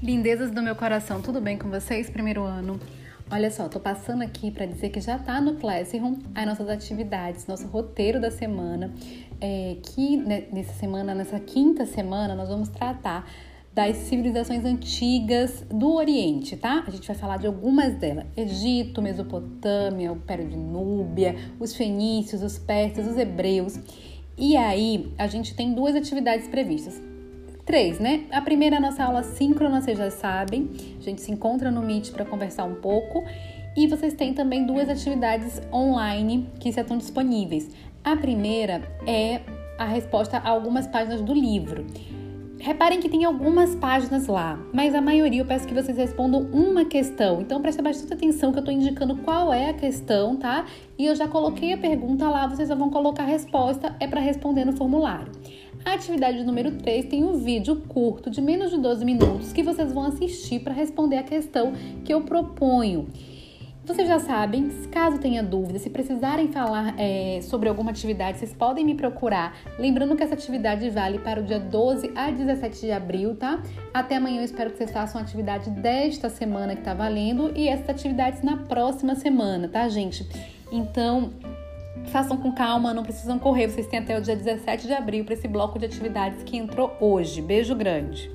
Lindezas do meu coração, tudo bem com vocês? Primeiro ano. Olha só, tô passando aqui para dizer que já tá no Classroom as nossas atividades, nosso roteiro da semana. É, que né, nessa semana, nessa quinta semana, nós vamos tratar das civilizações antigas do Oriente, tá? A gente vai falar de algumas delas: Egito, Mesopotâmia, o Império de Núbia, os fenícios, os persas, os hebreus. E aí, a gente tem duas atividades previstas. Três, né? A primeira é a nossa aula síncrona, vocês já sabem. A gente se encontra no Meet para conversar um pouco. E vocês têm também duas atividades online que já estão disponíveis. A primeira é a resposta a algumas páginas do livro. Reparem que tem algumas páginas lá, mas a maioria eu peço que vocês respondam uma questão. Então preste bastante atenção que eu estou indicando qual é a questão, tá? E eu já coloquei a pergunta lá, vocês já vão colocar a resposta, é para responder no formulário. A atividade número 3 tem um vídeo curto de menos de 12 minutos que vocês vão assistir para responder a questão que eu proponho. Vocês já sabem, caso tenha dúvida, se precisarem falar é, sobre alguma atividade, vocês podem me procurar. Lembrando que essa atividade vale para o dia 12 a 17 de abril, tá? Até amanhã eu espero que vocês façam a atividade desta semana que tá valendo e essas atividades na próxima semana, tá, gente? Então, façam com calma, não precisam correr. Vocês têm até o dia 17 de abril para esse bloco de atividades que entrou hoje. Beijo grande!